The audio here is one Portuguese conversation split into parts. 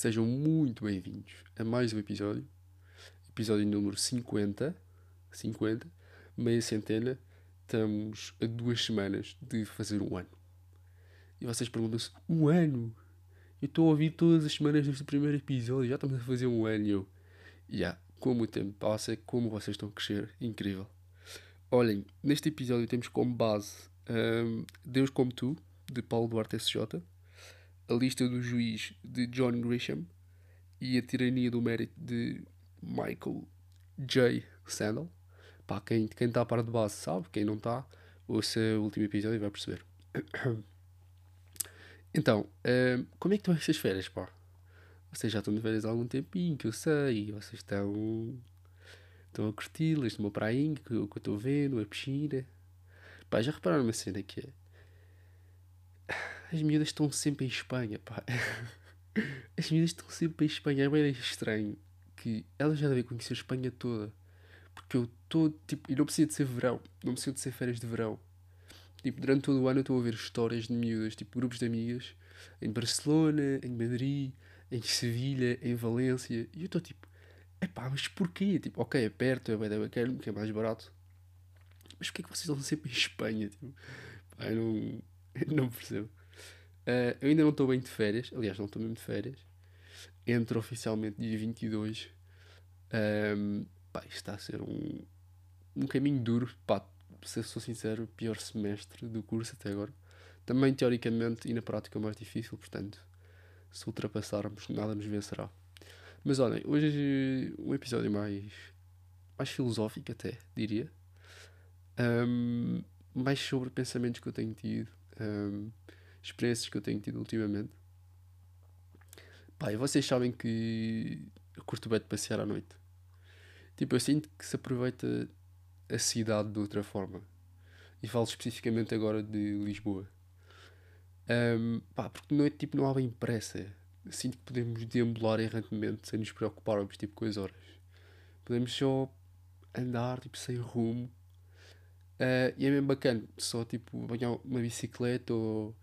sejam muito bem-vindos a mais um episódio, episódio número 50, 50, meia centena, estamos a duas semanas de fazer um ano. E vocês perguntam-se, um ano? Eu estou a ouvir todas as semanas desde o primeiro episódio, já estamos a fazer um ano e eu, já, yeah, como o tempo passa, como vocês estão a crescer, incrível. Olhem, neste episódio temos como base um, Deus como Tu, de Paulo Duarte SJ, a lista do juiz de John Grisham e a tirania do mérito de Michael J. Sandel. Pá, quem está tá a par de base sabe, quem não está, ouça o último episódio e vai perceber. Então, um, como é que estão estas férias, pá? Vocês já estão de férias há algum tempinho, que eu sei, vocês estão, estão a curti-las numa prainha que eu estou vendo, a piscina. Pá, já repararam uma cena que é as miúdas estão sempre em Espanha, pá. As miúdas estão sempre em Espanha. É bem estranho que elas já devem conhecer a Espanha toda. Porque eu estou, tipo, e não precisa de ser verão, não precisa de ser férias de verão. Tipo, durante todo o ano eu estou a ver histórias de miúdas, tipo, grupos de amigas em Barcelona, em Madrid, em Sevilha, em Valência. E eu estou tipo, epá, mas porquê? Tipo, ok, é perto, é bem bacana, que é mais barato. Mas porquê é que vocês estão sempre em Espanha? Tipo, pá, eu não, eu não percebo. Uh, eu ainda não estou bem de férias, aliás, não estou mesmo de férias. Entro oficialmente dia 22. Um, pá, isto está a ser um, um caminho duro. Pá, se sou sincero, pior semestre do curso até agora. Também teoricamente e na prática mais difícil, portanto, se ultrapassarmos, nada nos vencerá. Mas olhem, hoje um episódio mais, mais filosófico, até diria. Um, mais sobre pensamentos que eu tenho tido. Um, experiências que eu tenho tido ultimamente. Pá, e vocês sabem que eu curto bem de passear à noite. Tipo, eu sinto que se aproveita a cidade de outra forma. E falo especificamente agora de Lisboa. Um, pá, porque de noite tipo, não há bem pressa. Sinto que podemos deambular errantemente sem nos preocuparmos tipo, com as horas. Podemos só andar tipo, sem rumo. Uh, e é mesmo bacana, só tipo apanhar uma bicicleta ou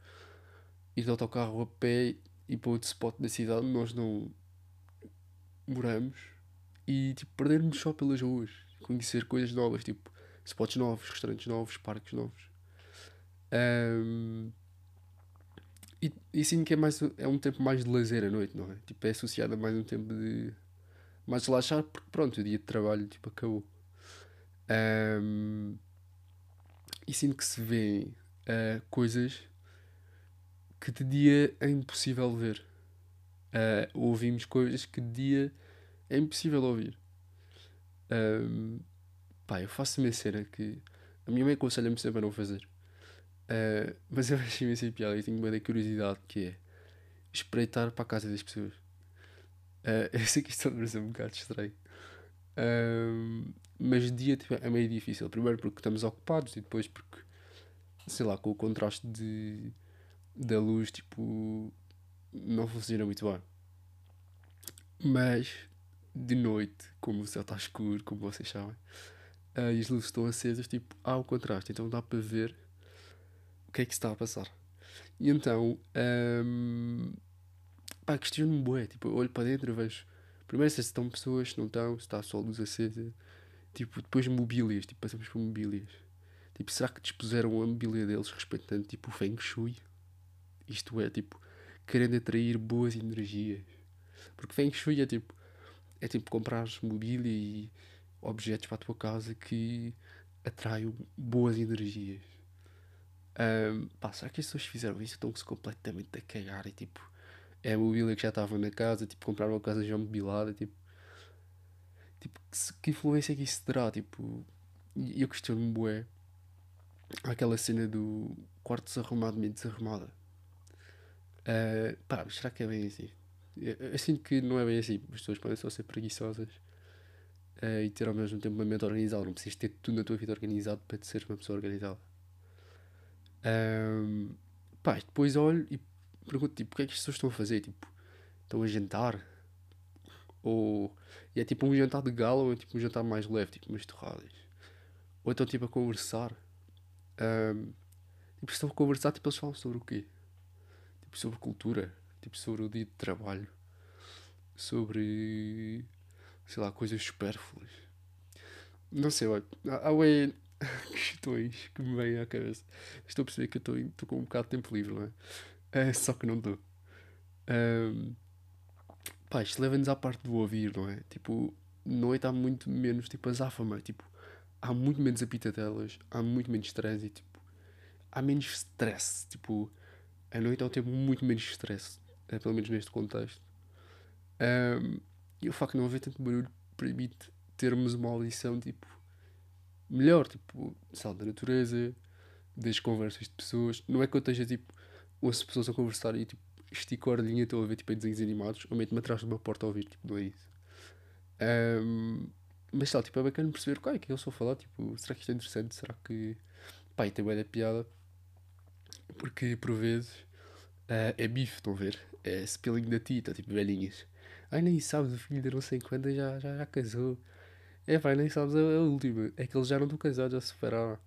ir de autocarro a pé e para outro spot da cidade nós não moramos e tipo perdermos só pelas ruas, conhecer coisas novas, tipo spots novos, restaurantes novos, parques novos. Um, e, e sinto que é, mais, é um tempo mais de lazer à noite, não é? Tipo, é associado a mais um tempo de mais relaxar, porque pronto, o dia de trabalho tipo, acabou. Um, e sinto que se vê uh, coisas que de dia é impossível ver. Uh, ouvimos coisas que de dia é impossível ouvir. Um, pá, eu faço uma cena que a minha mãe aconselha-me sempre a não fazer. Uh, mas eu acho imensa piada e tenho uma da curiosidade que é espreitar para a casa das pessoas. Uh, eu sei que isto parece um bocado estranho. Uh, mas dia tipo, é meio difícil. Primeiro porque estamos ocupados e depois porque, sei lá, com o contraste de da luz, tipo, não funciona muito bem. Mas, de noite, como o céu está escuro, como vocês sabem, e as luzes estão acesas, tipo, há o contraste, então dá para ver o que é que se está a passar. E então, um, pá, questiono-me bué, tipo, olho para dentro vejo, primeiro se estão pessoas, se não estão, se está só a luz acesa, tipo, depois mobílias, tipo, passamos por mobílias. Tipo, será que dispuseram a mobília deles respeitando, tipo, o Feng Shui? Isto é, tipo, querendo atrair boas energias. Porque Feng Shui é tipo, é tipo comprar mobília e objetos para a tua casa que atraiam boas energias. Um, pá, será que as pessoas fizeram isso? Estão-se completamente a cagar e tipo, é a mobília que já estava na casa, tipo, compraram uma casa já mobilada, tipo, tipo que, que influência é que isso terá? Tipo, eu questiono-me, bué, aquela cena do quarto desarrumado, meio desarrumada. Uh, pá, será que é bem assim? Eu, sinto que não é bem assim. As pessoas podem só ser preguiçosas uh, e ter ao mesmo tempo uma mente organizada. Não precisas ter tudo na tua vida organizado para te seres uma pessoa organizada. Um, pá, depois olho e pergunto tipo, o que é que as pessoas estão a fazer? Tipo, estão a jantar? Ou e é tipo um jantar de gala ou é tipo um jantar mais leve, tipo umas torradas? Ou estão tipo a conversar? Um, tipo, estão a conversar, tipo, eles falam sobre o quê? Tipo, sobre cultura. tipo sobre o dia de trabalho, sobre, sei lá, coisas supérfluas. Não sei, olha, há, ué questões que me vêm à cabeça. Estou a perceber que eu estou com um bocado de tempo livre, não é? é só que não estou. Um, pá, isto leva-nos à parte do ouvir, não é? Tipo, noite há muito menos, tipo, azáfama, tipo, há muito menos apitadelas, há muito menos trânsito, tipo, há menos stress, tipo, a noite é um tempo muito menos stress, é, pelo menos neste contexto. Um, e o facto de não haver tanto barulho permite termos uma audição, tipo, melhor, tipo, sal da natureza, das conversas de pessoas. Não é que eu esteja, tipo, ouço pessoas a conversar e, tipo, estico a e estou a ver, tipo, desenhos animados, ou meto-me atrás de uma porta a ouvir, tipo, não é isso. Um, mas tal, tipo, é bacana perceber qual é que eu sou a falar, tipo, será que isto é interessante? Será que. Pá, tem bué da piada. Porque por vezes uh, é bife, estão a ver? É spilling da tita, tipo, velhinhas. Ai, nem sabes, o filho de não sei quando já, já, já casou. É, pá, nem sabes a, a última. É que eles já não estão casados, já se separaram.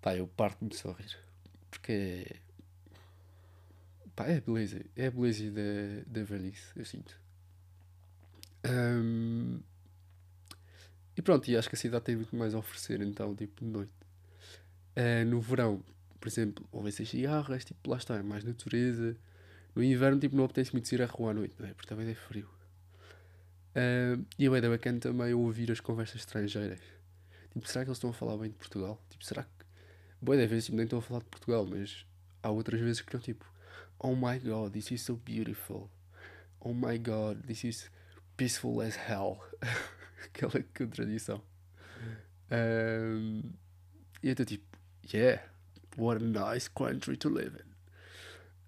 Pá, eu parto-me só a rir. Porque é. Pá, é beleza. É a beleza da, da velhice, eu sinto. Um, e pronto, e acho que a cidade tem muito mais a oferecer, então, tipo, de noite. Uh, no verão, por exemplo, ouvem-se as cigarras, tipo, lá está, é mais natureza. No inverno, tipo, não apetece muito ir à rua à noite, não é? Porque também é frio. Uh, e é bacana também ouvir as conversas estrangeiras. Tipo, será que eles estão a falar bem de Portugal? Tipo, será que. Boa da vez, tipo, nem estão a falar de Portugal, mas há outras vezes que estão tipo, Oh my god, this is so beautiful. Oh my god, this is peaceful as hell. Aquela contradição. E eu estou tipo, yeah, what a nice country to live in.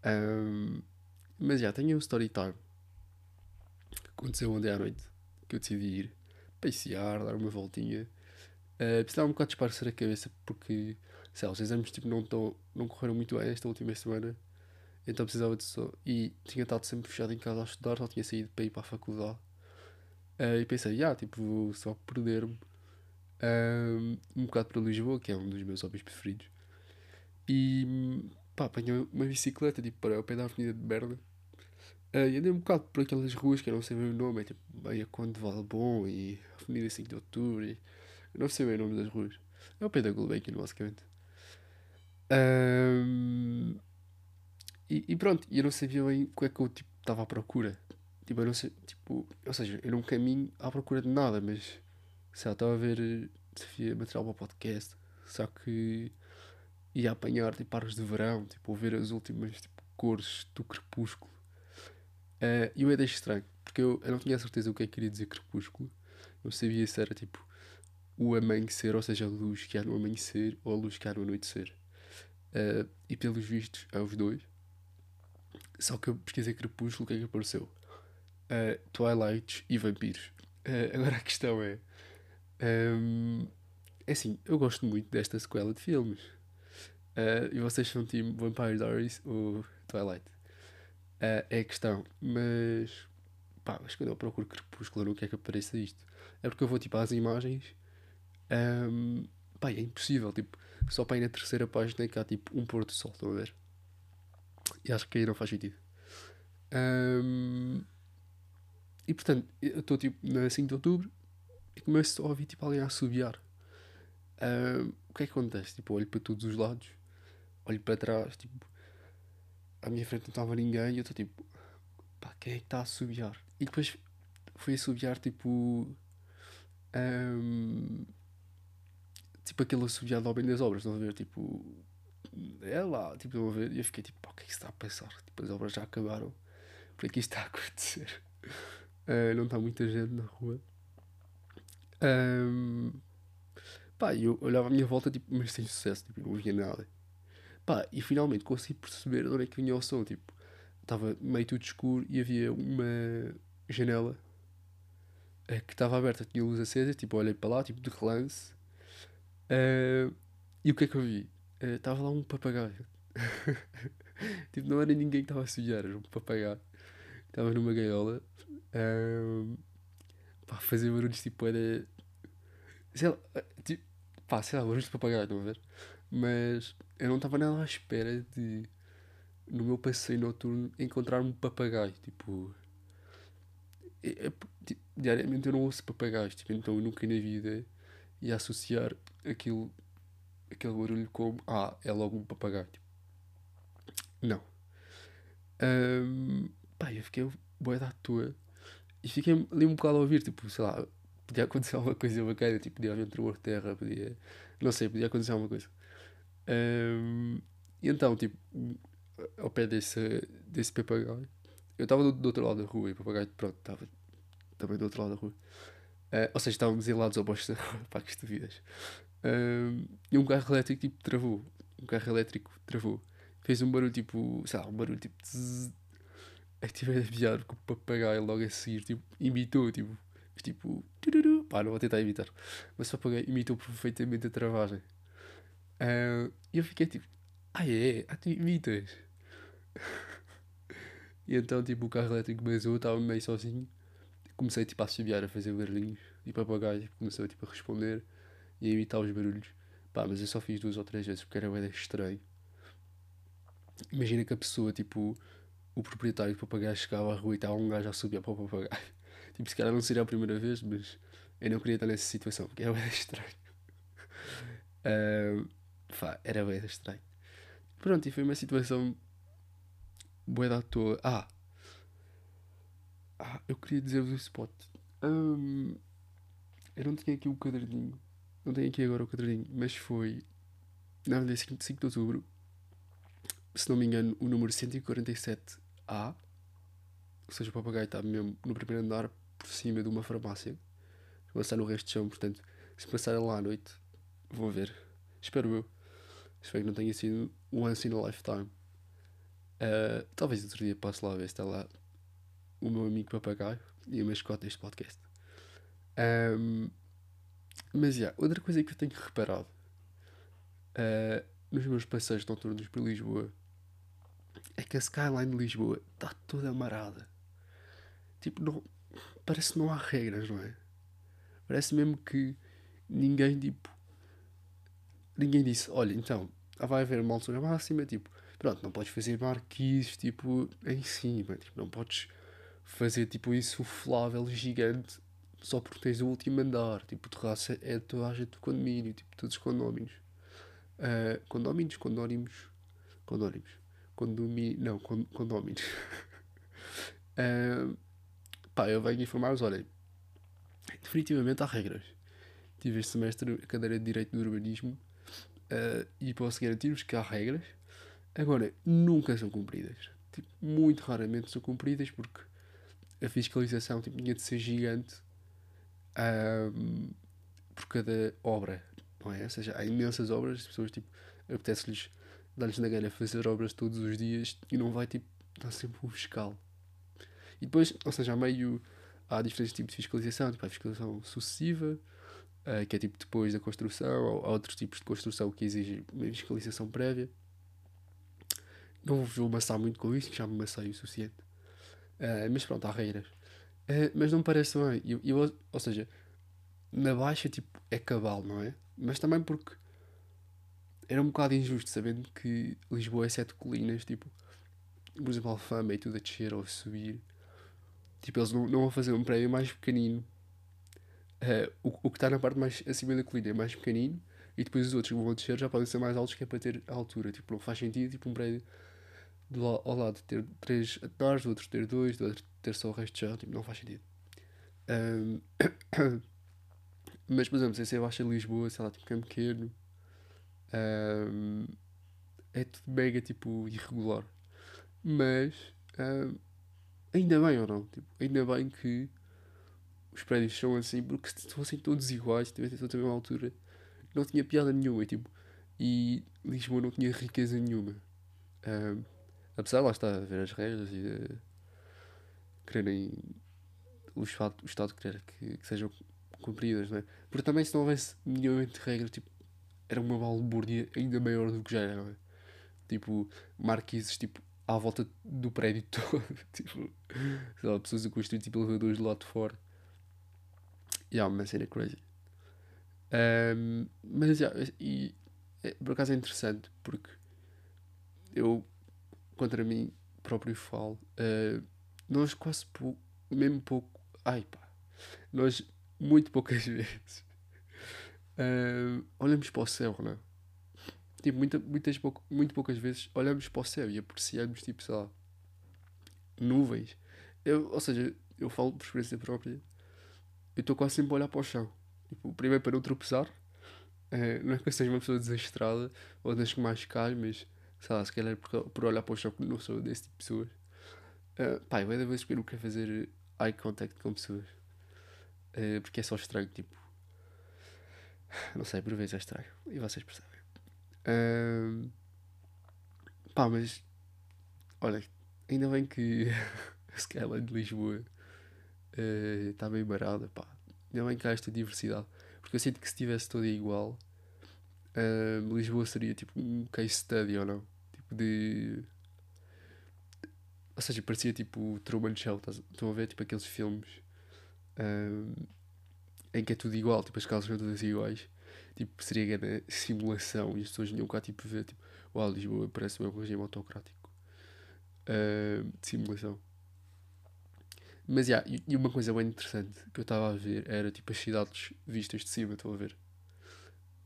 Um, mas já, tenho um story time. Aconteceu ontem à noite que eu decidi ir passear, dar uma voltinha. Uh, precisava um bocado de esparecer a cabeça porque, sei lá, os exames tipo, não, tão, não correram muito bem esta última semana. Então precisava de só. E tinha estado sempre fechado em casa a estudar, só tinha saído para ir para a faculdade. Uh, e pensei, ah, tipo, vou só perder-me um, um bocado para Lisboa, que é um dos meus hobbies preferidos. E pá, apanhei uma bicicleta tipo, para o pé da Avenida de Berna. Uh, e andei um bocado por aquelas ruas que eu não sei bem o nome, é tipo meia Conde de Valbon e Avenida 5 de Outubro. E, eu não sei bem o nome das ruas. É o pé da Gulbenkian, basicamente. Um, e, e, pronto, eu não sabia bem o que é que eu tipo, estava à procura. Tipo, eu não sei, tipo, ou seja, eu não caminho à procura de nada, mas sei lá, estava a ver se havia material para o podcast, só que ia apanhar tipo aros de verão, tipo, ver as últimas tipo, cores do crepúsculo. Uh, e eu é deixo estranho, porque eu, eu não tinha certeza o que é que queria dizer crepúsculo. Eu sabia se era tipo o amanhecer, ou seja, a luz que há no amanhecer ou a luz que há no anoitecer. Uh, e pelos vistos, é os dois. Só que eu pesquisei crepúsculo, o que é que apareceu? uh, Twilight e vampiros. Uh, agora a questão é. Um, é assim, eu gosto muito desta sequela de filmes. Uh, e vocês são time Vampire Diaries ou Twilight? Uh, é a questão. Mas. Pá, mas quando eu procuro Crepúsculo, não quer que apareça isto. É porque eu vou tipo às imagens. Um, pá, é impossível. Tipo, só para ir na terceira página que há tipo um pôr do sol, estão a ver? E acho que aí não faz sentido. Um, e portanto, eu estou tipo na 5 de outubro e começo a ouvir tipo alguém a assobiar. Uh, o que é que acontece? Tipo, olho para todos os lados, olho para trás, tipo, à minha frente não estava ninguém e eu estou tipo, pá, quem é que está a assobiar? E depois fui assobiar tipo. Um, tipo aquele assobiar do Homem das Obras, estão a ver? Tipo, é lá, tipo, estão a ver? E eu fiquei tipo, pá, o que é que se está a passar? Tipo, as obras já acabaram, por que isto está a acontecer? Uh, não está muita gente na rua. Um, pá, eu olhava à minha volta, tipo, mas sem sucesso, tipo, não via nada. Pá, e finalmente consegui perceber de onde é que vinha o som, tipo, estava meio tudo escuro e havia uma janela uh, que estava aberta, tinha luz acesa, tipo, olhei para lá, tipo, de relance. Uh, e o que é que eu vi? Estava lá um papagaio. tipo, não era ninguém que estava a sujar, era um papagaio. Estava numa gaiola um, pá, fazer barulhos tipo era. Sei lá, tipo, pá, sei lá, barulhos de papagaio, estão a ver? Mas eu não estava nada à espera de, no meu passeio noturno, encontrar um papagaio. Tipo, é, é, diariamente eu não ouço papagaios, tipo, então eu nunca na vida ia associar aquilo, aquele barulho como, ah, é logo um papagaio. Tipo, não. Um, pá, eu fiquei boa da tua e fiquei ali um bocado a ouvir, tipo, sei lá, podia acontecer alguma coisa bacana, tipo, podia haver um terra, podia, não sei, podia acontecer alguma coisa. Um, e então, tipo, ao pé desse, desse papagaio, eu estava do, do, outro lado da rua e o papagaio, pronto, estava também do outro lado da rua. Uh, ou seja, estávamos em lados opostos da rua, pá, que. Um, e um carro elétrico, tipo, travou. Um carro elétrico travou. Fez um barulho, tipo, sei lá, um barulho, tipo, tzz. Aí tive a piar com o papagaio logo a seguir, tipo, imitou, tipo, tipo, tururu. pá, não vou tentar imitar. Mas o papagaio imitou perfeitamente a travagem. Uh, e eu fiquei tipo, ah é? Ah, tu imitas? e então, tipo, o carro elétrico basou, estava meio sozinho. Comecei, tipo, a assobiar, a fazer barulhinhos. E papagaio tipo, começou, tipo, a responder e a imitar os barulhos. Pá, mas eu só fiz duas ou três vezes porque era bem estranho. Imagina que a pessoa, tipo, o proprietário do papagaio chegava à rua e estava um gajo a subir para o papagaio. Tipo, se calhar não seria a primeira vez, mas eu não queria estar nessa situação porque era bem estranho. Uh, era bem estranho. Pronto, e foi uma situação boa da toa. Ah! Ah, eu queria dizer-vos o spot. Um, eu não tinha aqui o caderninho. Não tenho aqui agora o caderninho, mas foi. Na verdade, 5 de outubro. Se não me engano, o número 147A. Ou seja, o papagaio está mesmo no primeiro andar, por cima de uma farmácia. Vou passar no resto de chão, portanto, se passarem lá à noite, vão ver. Espero eu. Espero que não tenha sido once in a lifetime. Uh, talvez outro dia passe lá ver se está lá o meu amigo papagaio e a mascote deste podcast. Um, mas, yeah, outra coisa que eu tenho reparado uh, nos meus passeios noturnos por Lisboa é que a skyline de Lisboa está toda amarada. Tipo, não, parece que não há regras, não é? Parece mesmo que ninguém, tipo, ninguém disse, olha, então, vai haver uma altura máxima, tipo, pronto, não podes fazer marquises, tipo, em cima, tipo, não podes fazer, tipo, um insuflável gigante só porque tens o último andar, tipo, terraça é toda a gente do condomínio, tipo, todos os condóminos. Uh, condóminos, condónimos, condómimos, condomínio, não, con, condóminos. uh, pá, eu venho informar-vos, olhem, definitivamente há regras. Tive este semestre a cadeira de Direito do Urbanismo Uh, e posso garantir-vos que há regras. Agora, nunca são cumpridas. Tipo, muito raramente são cumpridas porque a fiscalização tipo, tinha de ser gigante um, por cada obra, não é? Ou seja, há imensas obras, as pessoas tipo, apetece-lhes dar-lhes na galha fazer obras todos os dias e não vai tipo, estar sempre um fiscal. E depois, ou seja, há meio. Há diferentes tipos de fiscalização, tipo a fiscalização sucessiva, uh, que é tipo depois da construção, ou, outros tipos de construção que exigem uma fiscalização prévia. Não vou amassar muito com isso, que já me amassei o suficiente. Uh, mas pronto, há regras. Uh, mas não me parece bem. Eu, eu, ou seja, na baixa tipo, é cabal, não é? Mas também porque era um bocado injusto sabendo que Lisboa é sete colinas, tipo, por exemplo, Alfama e tudo a descer ou a subir. Tipo, eles não, não vão fazer um prédio mais pequenino Uh, o, o que está na parte mais acima da colina é mais pequenino e depois os outros que vão descer já podem ser mais altos que é para ter altura. Tipo, não faz sentido tipo, um prédio do, ao lado ter três andares, do outro ter dois, do outro ter só o resto chão. Tipo, não faz sentido. Um, mas, por exemplo, se você baixa Lisboa, sei lá, tipo Campo Pequeno, um, é tudo mega tipo irregular. Mas um, ainda bem ou não? Tipo, ainda bem que os prédios são assim, porque se fossem todos iguais, se tivessem todos a mesma altura, não tinha piada nenhuma. Tipo, e Lisboa não tinha riqueza nenhuma. Um, apesar, lá está, a ver as regras e quererem o Estado, o Estado querer que, que sejam cumpridas, não é? Porque também, se não houvesse minimamente regra, tipo, era uma balbúrdia ainda maior do que já era, é? Tipo, marquises, tipo, à volta do prédio todo. tipo, sei lá, pessoas a construir tipo elevadores do lado de fora yeah, uma cena crazy. Um, mas yeah, e, é, por acaso é interessante porque eu contra mim próprio falo, uh, nós quase mesmo pouco, ai pá, nós muito poucas vezes uh, olhamos para o céu, não é? Tipo, muita, muitas muito poucas vezes olhamos para o céu e apreciamos, tipo, sei lá, nuvens. Eu, ou seja, eu falo por experiência própria, eu estou quase sempre a olhar para o chão. Tipo, primeiro para não tropeçar, uh, não é que eu seja uma pessoa desastrada ou das que mais cai, mas sei lá, se calhar por, por olhar para o chão que não sou desse tipo de pessoas. Uh, pá, eu ainda vezes que eu não quero fazer eye contact com pessoas. Uh, porque é só estranho, tipo. Não sei, por vezes é estranho. E vocês percebem. Uh, pá, mas. Olha, ainda bem que a Skyline de Lisboa está uh, bem barada, pá. Ainda bem que há esta diversidade. Porque eu sinto que se estivesse toda igual, uh, Lisboa seria tipo um case study ou não? Tipo de. Ou seja, parecia tipo Truman Show. Estão a ver tipo aqueles filmes uh, em que é tudo igual, tipo as casas são todas iguais. Tipo, seria grande simulação e as pessoas vinham cá tipo ver tipo, uau, Lisboa parece um regime autocrático. Uh, de simulação. Mas yeah, e uma coisa bem interessante que eu estava a ver era tipo as cidades vistas de cima, estou a ver.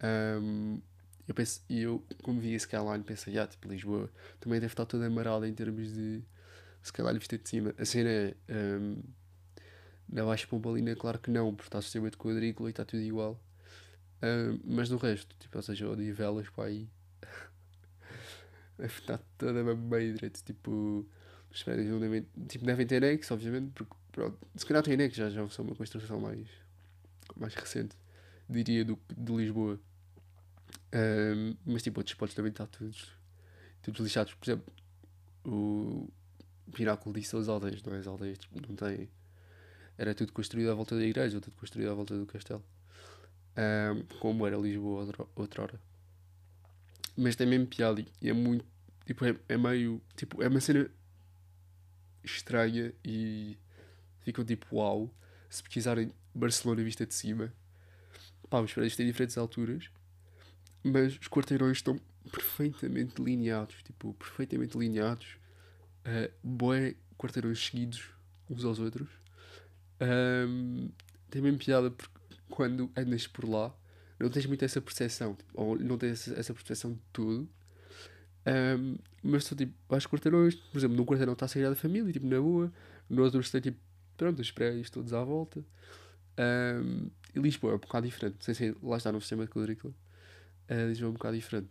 Um, eu penso, e eu, como vi a Skyline, pensei, yeah, tipo, Lisboa também deve estar toda amarada em termos de Skyline vista de cima. A cena é. Um, na Baixa Pombalina, claro que não, porque está sistema de quadrícula e está tudo igual. Um, mas no resto, tipo, ou seja, Odivelas para aí. está toda meio direito, tipo os prédios devem, tipo, devem ter anexo, obviamente, porque pronto, se calhar tem anexo, já, já são uma construção mais, mais recente, diria, do, de Lisboa. Um, mas tipo, outros spots também estão todos, todos lixados. Por exemplo, o Pináculo disse as aldeias, não é? As aldeias tipo, não têm. Era tudo construído à volta da igreja, tudo construído à volta do castelo. Um, como era Lisboa outra, outra hora. Mas tem mesmo piada e é muito. Tipo, é, é meio. Tipo, é uma cena estranha e ficam tipo uau. Se pesquisarem Barcelona vista de cima, pá, os prédios têm diferentes alturas, mas os quarteirões estão perfeitamente delineados, tipo, perfeitamente delineados, uh, boé quarteirões seguidos uns aos outros. Um, tem mesmo piada porque quando andas por lá não tens muito essa percepção, tipo, ou não tens essa percepção de tudo, um, mas estou tipo, aos quarteirões, por exemplo, num quarteirão está a da família, tipo, na boa, no outro está tipo, pronto, os prédios todos à volta. Um, e Lisboa é um bocado diferente, sem ser, lá está no sistema de quadrícula. Uh, Lisboa é um bocado diferente.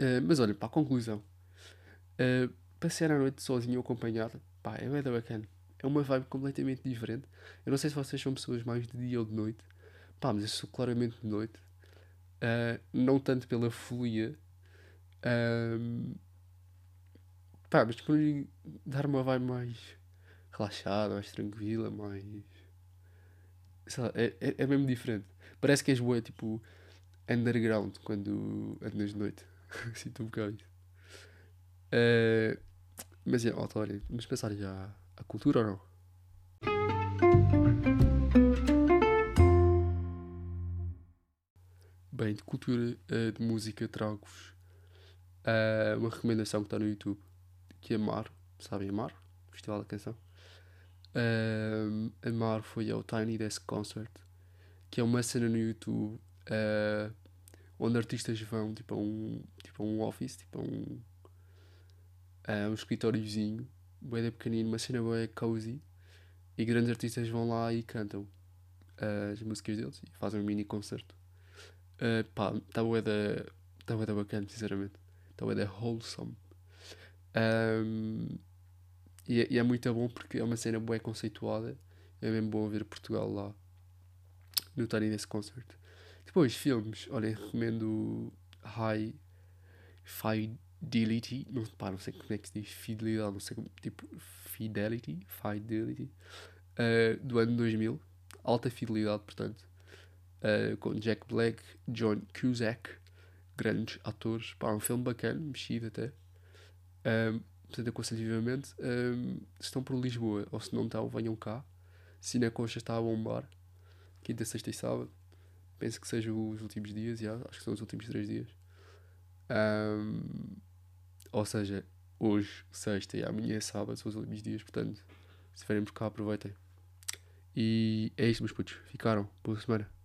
Uh, mas olha, para a conclusão, uh, passear à noite sozinho ou acompanhado, pá, é bem bacana. É uma vibe completamente diferente. Eu não sei se vocês são pessoas mais de dia ou de noite, pá, mas eu sou claramente de noite. Uh, não tanto pela folia um, pá, mas por dar uma vibe mais relaxada, mais tranquila, mais. Sei lá, é, é, é mesmo diferente. Parece que és boa, tipo, underground quando andas de noite. Sinto um bocado isso. Uh, mas é, malta, olha, vamos pensar já a cultura ou não? Bem, de cultura, uh, de música, trago-vos Uh, uma recomendação que está no YouTube, que é Amar, sabem Amar? Festival da Canção. Uh, Amar foi ao Tiny Desk Concert, que é uma cena no YouTube uh, onde artistas vão tipo, a, um, tipo, a um office, tipo a um, a um escritóriozinho, bem pequenino, uma cena bem cozy, e grandes artistas vão lá e cantam as músicas deles e fazem um mini concerto. Uh, pá, está bué da, tá da bacana, sinceramente. Então é wholesome. Um, e, é, e, é muito bom porque é uma cena boa conceituada. É mesmo bom ver Portugal lá no Tiny nesse concerto. Depois, filmes. Olhem, recomendo High Fidelity. Não, pá, não sei como é que se diz fidelidade, não sei como. Tipo, Fidelity. Fidelity. Uh, do ano 2000. Alta fidelidade, portanto. Uh, com Jack Black, John Cusack grandes atores. Pá, um filme bacana, mexido até. Um, portanto, aconselho vivamente. Um, se estão por Lisboa ou se não estão, venham cá. Cine Concha está a bombar. Quinta, sexta e sábado. Penso que sejam os últimos dias, já. acho que são os últimos três dias. Um, Ou seja, hoje, sexta e amanhã é sábado, são os últimos dias, portanto, se veremos cá, aproveitem. E é isto, meus putos. Ficaram. Boa semana.